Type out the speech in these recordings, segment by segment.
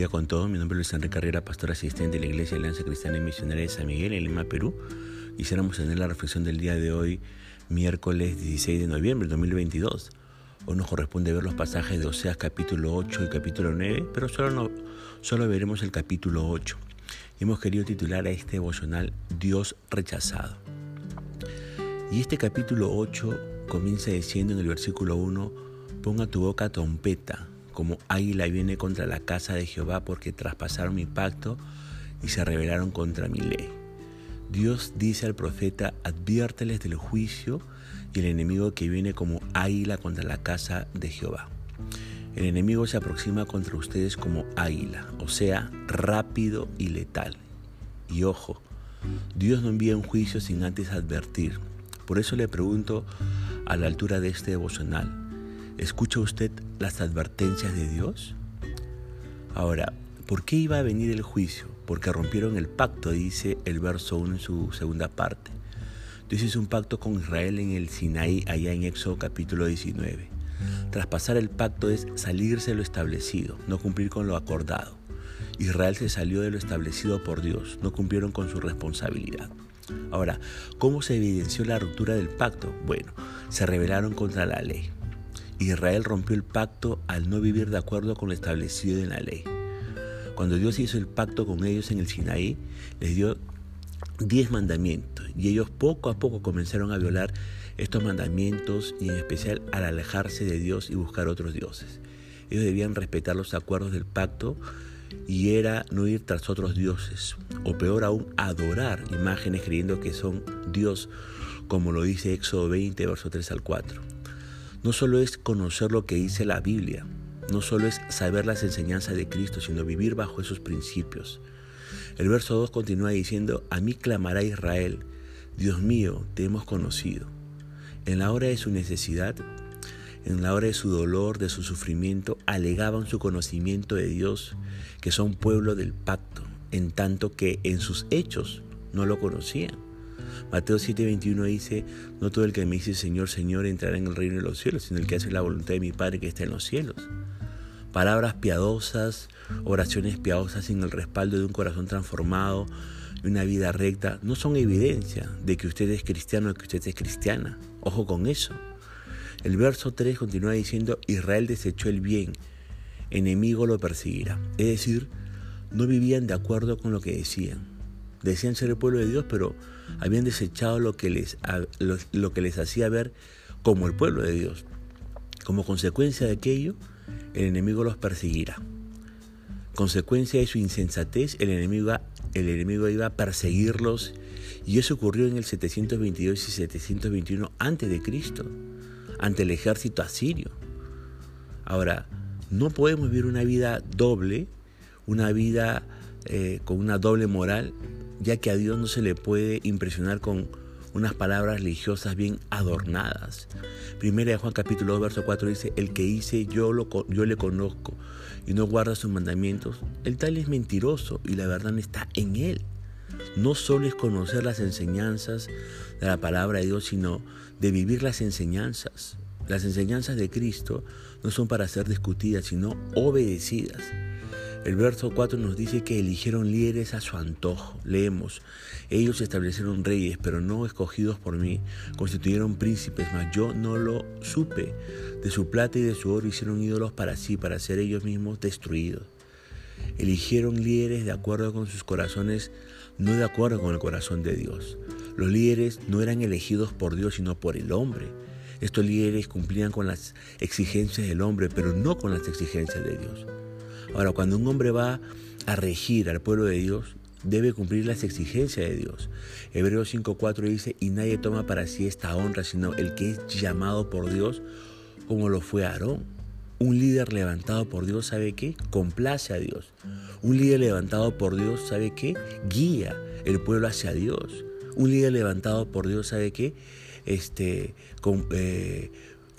día con todos. Mi nombre es Luis Enrique Carrera, pastor asistente de la Iglesia Alianza Cristiana y Misionera de San Miguel en Lima, Perú. Quisiéramos tener la reflexión del día de hoy, miércoles 16 de noviembre de 2022. Hoy nos corresponde ver los pasajes de Oseas capítulo 8 y capítulo 9, pero solo, no, solo veremos el capítulo 8. Hemos querido titular a este devocional Dios rechazado. Y este capítulo 8 comienza diciendo en el versículo 1, ponga tu boca trompeta como águila viene contra la casa de Jehová porque traspasaron mi pacto y se rebelaron contra mi ley. Dios dice al profeta, adviérteles del juicio y el enemigo que viene como águila contra la casa de Jehová. El enemigo se aproxima contra ustedes como águila, o sea, rápido y letal. Y ojo, Dios no envía un juicio sin antes advertir. Por eso le pregunto a la altura de este devocional, ¿Escucha usted las advertencias de Dios? Ahora, ¿por qué iba a venir el juicio? Porque rompieron el pacto, dice el verso 1 en su segunda parte. Dios hizo un pacto con Israel en el Sinaí, allá en Éxodo capítulo 19. Traspasar el pacto es salirse de lo establecido, no cumplir con lo acordado. Israel se salió de lo establecido por Dios, no cumplieron con su responsabilidad. Ahora, ¿cómo se evidenció la ruptura del pacto? Bueno, se rebelaron contra la ley. Israel rompió el pacto al no vivir de acuerdo con lo establecido en la ley. Cuando Dios hizo el pacto con ellos en el Sinaí, les dio diez mandamientos y ellos poco a poco comenzaron a violar estos mandamientos y en especial al alejarse de Dios y buscar otros dioses. Ellos debían respetar los acuerdos del pacto y era no ir tras otros dioses, o peor aún, adorar imágenes creyendo que son Dios, como lo dice Éxodo 20, verso 3 al 4 no solo es conocer lo que dice la Biblia, no solo es saber las enseñanzas de Cristo, sino vivir bajo esos principios. El verso 2 continúa diciendo, a mí clamará Israel, Dios mío, te hemos conocido. En la hora de su necesidad, en la hora de su dolor, de su sufrimiento, alegaban su conocimiento de Dios, que son pueblo del pacto, en tanto que en sus hechos no lo conocían. Mateo 7:21 dice, no todo el que me dice Señor, Señor entrará en el reino de los cielos, sino el que hace la voluntad de mi Padre que está en los cielos. Palabras piadosas, oraciones piadosas sin el respaldo de un corazón transformado y una vida recta no son evidencia de que usted es cristiano o que usted es cristiana. Ojo con eso. El verso 3 continúa diciendo, Israel desechó el bien, enemigo lo perseguirá. Es decir, no vivían de acuerdo con lo que decían. Decían ser el pueblo de Dios, pero habían desechado lo que les, lo, que les hacía ver como el pueblo de Dios. Como consecuencia de aquello, el enemigo los perseguirá. Consecuencia de su insensatez, el enemigo, el enemigo iba a perseguirlos y eso ocurrió en el 722 y 721 antes de Cristo, ante el ejército asirio. Ahora, no podemos vivir una vida doble, una vida eh, con una doble moral ya que a Dios no se le puede impresionar con unas palabras religiosas bien adornadas. Primera de Juan capítulo 2, verso 4 dice, el que dice yo, lo, yo le conozco y no guarda sus mandamientos, el tal es mentiroso y la verdad no está en él. No solo es conocer las enseñanzas de la palabra de Dios, sino de vivir las enseñanzas. Las enseñanzas de Cristo no son para ser discutidas, sino obedecidas. El verso 4 nos dice que eligieron líderes a su antojo. Leemos, ellos establecieron reyes, pero no escogidos por mí, constituyeron príncipes, mas yo no lo supe. De su plata y de su oro hicieron ídolos para sí, para ser ellos mismos destruidos. Eligieron líderes de acuerdo con sus corazones, no de acuerdo con el corazón de Dios. Los líderes no eran elegidos por Dios, sino por el hombre. Estos líderes cumplían con las exigencias del hombre, pero no con las exigencias de Dios. Ahora, cuando un hombre va a regir al pueblo de Dios, debe cumplir las exigencias de Dios. Hebreos 5.4 dice, y nadie toma para sí esta honra, sino el que es llamado por Dios, como lo fue Aarón. Un líder levantado por Dios, ¿sabe qué? Complace a Dios. Un líder levantado por Dios, ¿sabe qué? Guía el pueblo hacia Dios. Un líder levantado por Dios, ¿sabe qué? Este, eh,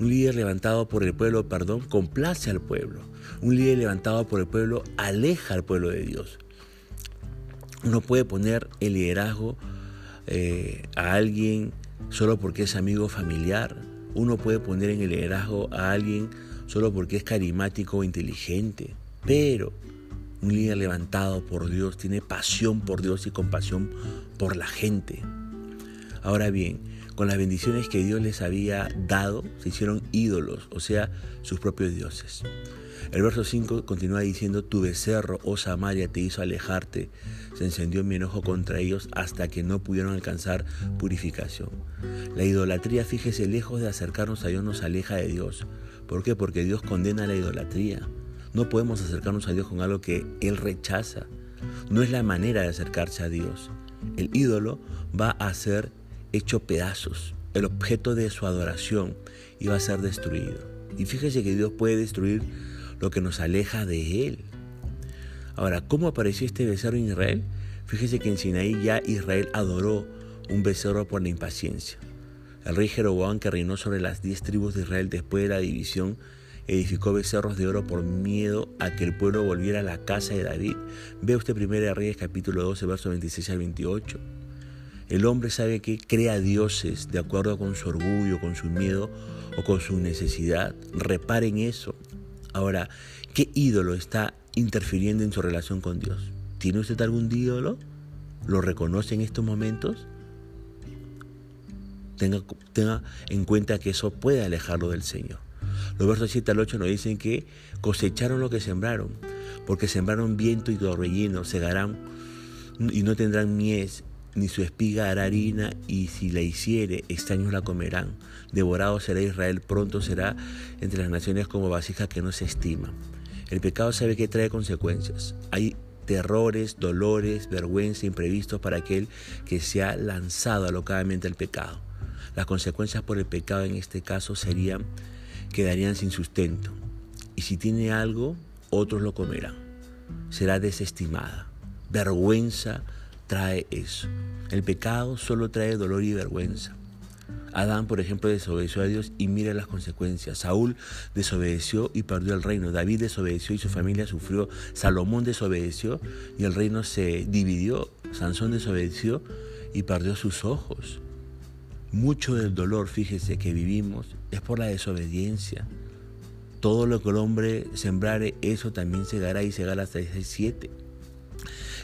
un líder levantado por el pueblo, perdón, complace al pueblo. Un líder levantado por el pueblo aleja al pueblo de Dios. Uno puede poner el liderazgo eh, a alguien solo porque es amigo familiar. Uno puede poner en el liderazgo a alguien solo porque es carismático o inteligente. Pero un líder levantado por Dios, tiene pasión por Dios y compasión por la gente. Ahora bien, con las bendiciones que Dios les había dado, se hicieron ídolos, o sea, sus propios dioses. El verso 5 continúa diciendo, tu becerro, oh Samaria, te hizo alejarte. Se encendió mi enojo contra ellos hasta que no pudieron alcanzar purificación. La idolatría, fíjese, lejos de acercarnos a Dios, nos aleja de Dios. ¿Por qué? Porque Dios condena la idolatría. No podemos acercarnos a Dios con algo que Él rechaza. No es la manera de acercarse a Dios. El ídolo va a ser hecho pedazos, el objeto de su adoración, va a ser destruido. Y fíjese que Dios puede destruir lo que nos aleja de Él. Ahora, ¿cómo apareció este becerro en Israel? Fíjese que en Sinaí ya Israel adoró un becerro por la impaciencia. El rey Jeroboam, que reinó sobre las diez tribus de Israel después de la división, edificó becerros de oro por miedo a que el pueblo volviera a la casa de David. Ve usted 1 Reyes capítulo 12, versos 26 al 28. El hombre sabe que crea dioses de acuerdo con su orgullo, con su miedo o con su necesidad. Reparen eso. Ahora, ¿qué ídolo está interfiriendo en su relación con Dios? ¿Tiene usted algún ídolo? ¿Lo reconoce en estos momentos? Tenga, en cuenta que eso puede alejarlo del Señor. Los versos 7 al 8 nos dicen que cosecharon lo que sembraron, porque sembraron viento y torbellino, segarán y no tendrán mies, ni su espiga hará harina, y si la hiciere, extraños la comerán. Devorado será Israel, pronto será entre las naciones como vasija que no se estima. El pecado sabe que trae consecuencias. Hay terrores, dolores, vergüenza imprevistos para aquel que se ha lanzado alocadamente al pecado. Las consecuencias por el pecado en este caso serían, quedarían sin sustento. Y si tiene algo, otros lo comerán. Será desestimada. Vergüenza, trae eso. El pecado solo trae dolor y vergüenza. Adán, por ejemplo, desobedeció a Dios y mira las consecuencias. Saúl desobedeció y perdió el reino. David desobedeció y su familia sufrió. Salomón desobedeció y el reino se dividió. Sansón desobedeció y perdió sus ojos. Mucho del dolor, fíjese, que vivimos es por la desobediencia. Todo lo que el hombre sembrare, eso también segará y segará hasta ese siete.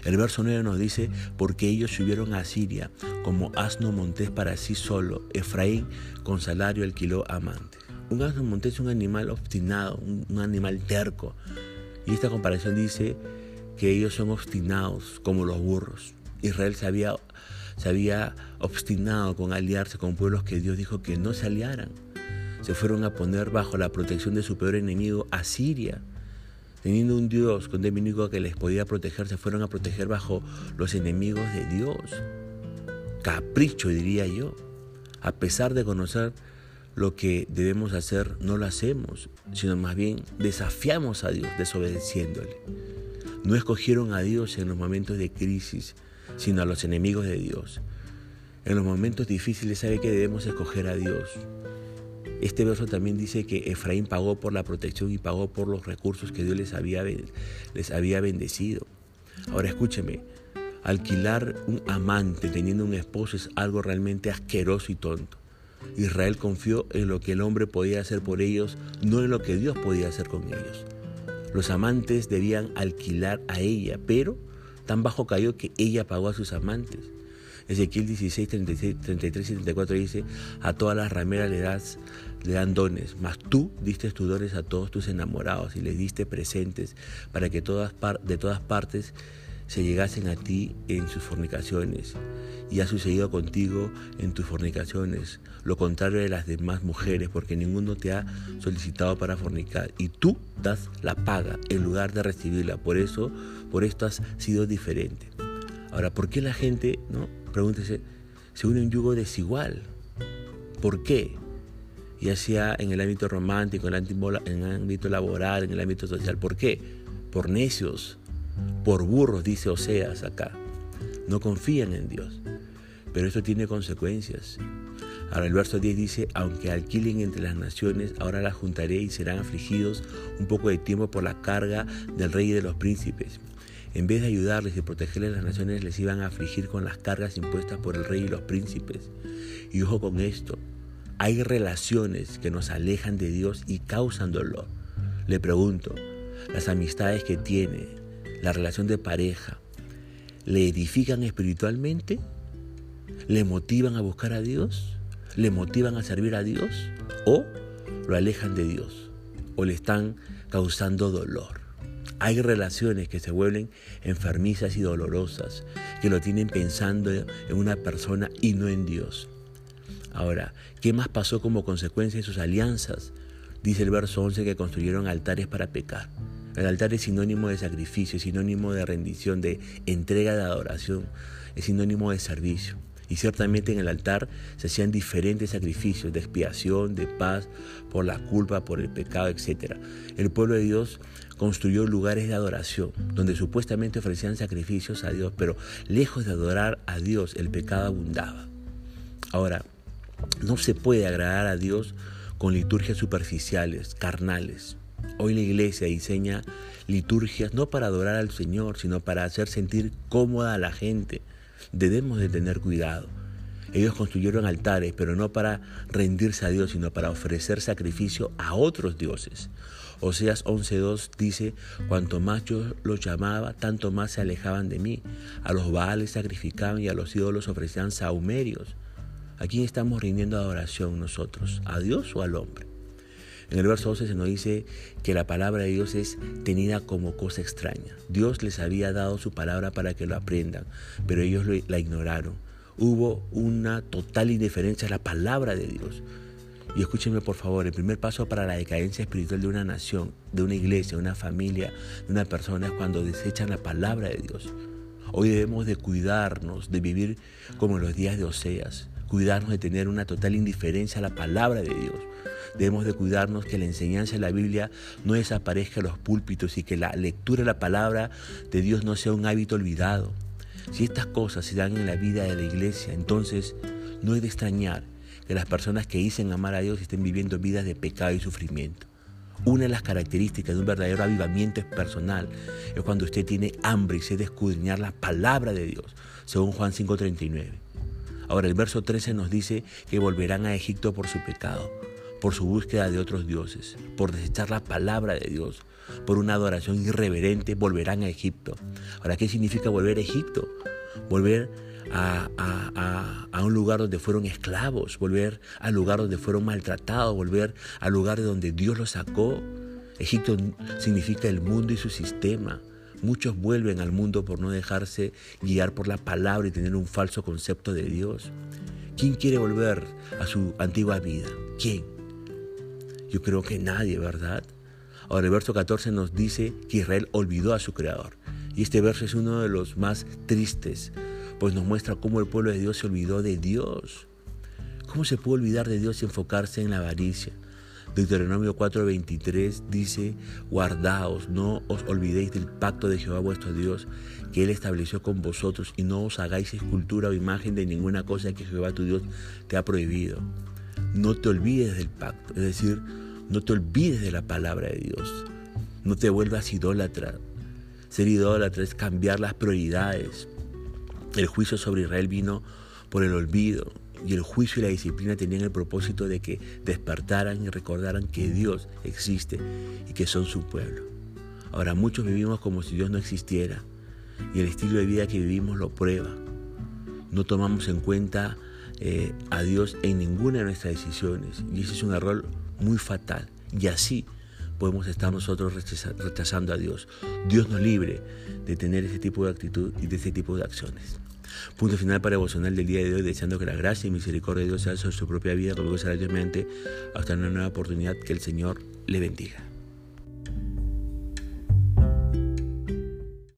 El verso 9 nos dice, porque ellos subieron a Siria como asno montés para sí solo, Efraín con salario alquiló amantes. Un asno montés es un animal obstinado, un, animal terco. Y esta comparación dice que ellos son obstinados como los burros. Israel se había, se había obstinado con aliarse con pueblos que Dios dijo que no se aliaran. Se fueron a poner bajo la protección de su peor enemigo, Asiria. Teniendo un Dios con enemigo que les podía proteger, se fueron a proteger bajo los enemigos de Dios. Capricho, diría yo. A pesar de conocer lo que debemos hacer, no lo hacemos, sino más bien desafiamos a Dios desobedeciéndole. No escogieron a Dios en los momentos de crisis, sino a los enemigos de Dios. En los momentos difíciles sabe que debemos escoger a Dios. Este verso también dice que Efraín pagó por la protección y pagó por los recursos que Dios les había, les había bendecido. Ahora escúcheme, alquilar un amante teniendo un esposo es algo realmente asqueroso y tonto. Israel confió en lo que el hombre podía hacer por ellos, no en lo que Dios podía hacer con ellos. Los amantes debían alquilar a ella, pero tan bajo cayó que ella pagó a sus amantes. Ezequiel 16, 33 y 34 dice, a todas las rameras le, das, le dan dones, mas tú diste tus dones a todos tus enamorados y les diste presentes para que todas de todas partes se llegasen a ti en sus fornicaciones. Y ha sucedido contigo en tus fornicaciones, lo contrario de las demás mujeres, porque ninguno te ha solicitado para fornicar. Y tú das la paga en lugar de recibirla. Por eso, por esto has sido diferente. Ahora, ¿por qué la gente, no? Pregúntese, se une un yugo desigual. ¿Por qué? Ya sea en el ámbito romántico, en el ámbito laboral, en el ámbito social. ¿Por qué? Por necios, por burros, dice Oseas acá. No confían en Dios. Pero esto tiene consecuencias. Ahora el verso 10 dice, aunque alquilen entre las naciones, ahora las juntaré y serán afligidos un poco de tiempo por la carga del rey y de los príncipes. En vez de ayudarles y protegerles las naciones, les iban a afligir con las cargas impuestas por el rey y los príncipes. Y ojo con esto, hay relaciones que nos alejan de Dios y causan dolor. Le pregunto, las amistades que tiene, la relación de pareja, le edifican espiritualmente, le motivan a buscar a Dios, le motivan a servir a Dios o lo alejan de Dios o le están causando dolor. Hay relaciones que se vuelven enfermizas y dolorosas, que lo tienen pensando en una persona y no en Dios. Ahora, ¿qué más pasó como consecuencia de sus alianzas? Dice el verso 11 que construyeron altares para pecar. El altar es sinónimo de sacrificio, es sinónimo de rendición, de entrega de adoración, es sinónimo de servicio. Y ciertamente en el altar se hacían diferentes sacrificios de expiación, de paz, por la culpa, por el pecado, etc. El pueblo de Dios construyó lugares de adoración, donde supuestamente ofrecían sacrificios a Dios, pero lejos de adorar a Dios, el pecado abundaba. Ahora, no se puede agradar a Dios con liturgias superficiales, carnales. Hoy la iglesia diseña liturgias no para adorar al Señor, sino para hacer sentir cómoda a la gente. Debemos de tener cuidado. Ellos construyeron altares, pero no para rendirse a Dios, sino para ofrecer sacrificio a otros dioses. Oseas 11.2 dice, cuanto más yo los llamaba, tanto más se alejaban de mí. A los baales sacrificaban y a los ídolos ofrecían saumerios. ¿A quién estamos rindiendo adoración nosotros? ¿A Dios o al hombre? En el verso 12 se nos dice que la palabra de Dios es tenida como cosa extraña. Dios les había dado su palabra para que lo aprendan, pero ellos la ignoraron. Hubo una total indiferencia a la palabra de Dios. Y escúchenme por favor, el primer paso para la decadencia espiritual de una nación, de una iglesia, de una familia, de una persona es cuando desechan la palabra de Dios. Hoy debemos de cuidarnos, de vivir como en los días de Oseas, cuidarnos de tener una total indiferencia a la palabra de Dios. Debemos de cuidarnos que la enseñanza de la Biblia no desaparezca en los púlpitos y que la lectura de la palabra de Dios no sea un hábito olvidado. Si estas cosas se dan en la vida de la iglesia, entonces no es de extrañar que las personas que dicen amar a Dios estén viviendo vidas de pecado y sufrimiento. Una de las características de un verdadero avivamiento es personal. Es cuando usted tiene hambre y se de la palabra de Dios, según Juan 5:39. Ahora el verso 13 nos dice que volverán a Egipto por su pecado, por su búsqueda de otros dioses, por desechar la palabra de Dios, por una adoración irreverente, volverán a Egipto. Ahora, ¿qué significa volver a Egipto? Volver a, a, un lugar donde fueron esclavos, volver al lugar donde fueron maltratados, volver al lugar de donde Dios los sacó. Egipto significa el mundo y su sistema. Muchos vuelven al mundo por no dejarse guiar por la palabra y tener un falso concepto de Dios. ¿Quién quiere volver a su antigua vida? ¿Quién? Yo creo que nadie, ¿verdad? Ahora el verso 14 nos dice que Israel olvidó a su Creador. Y este verso es uno de los más tristes, pues nos muestra cómo el pueblo de Dios se olvidó de Dios. ¿Cómo se puede olvidar de Dios y enfocarse en la avaricia? Deuteronomio 4:23 dice, guardaos, no os olvidéis del pacto de Jehová vuestro Dios, que Él estableció con vosotros, y no os hagáis escultura o imagen de ninguna cosa que Jehová tu Dios te ha prohibido. No te olvides del pacto, es decir, no te olvides de la palabra de Dios. No te vuelvas idólatra. Ser idólatra es cambiar las prioridades. El juicio sobre Israel vino por el olvido, y el juicio y la disciplina tenían el propósito de que despertaran y recordaran que Dios existe y que son su pueblo. Ahora muchos vivimos como si Dios no existiera y el estilo de vida que vivimos lo prueba. No tomamos en cuenta eh, a Dios en ninguna de nuestras decisiones y ese es un error muy fatal y así podemos estar nosotros rechazando a Dios. Dios nos libre de tener ese tipo de actitud y de ese tipo de acciones. Punto final para devocional del día de hoy, deseando que la gracia y misericordia de Dios sea sobre su propia vida, será Dios mediante hasta una nueva oportunidad que el Señor le bendiga.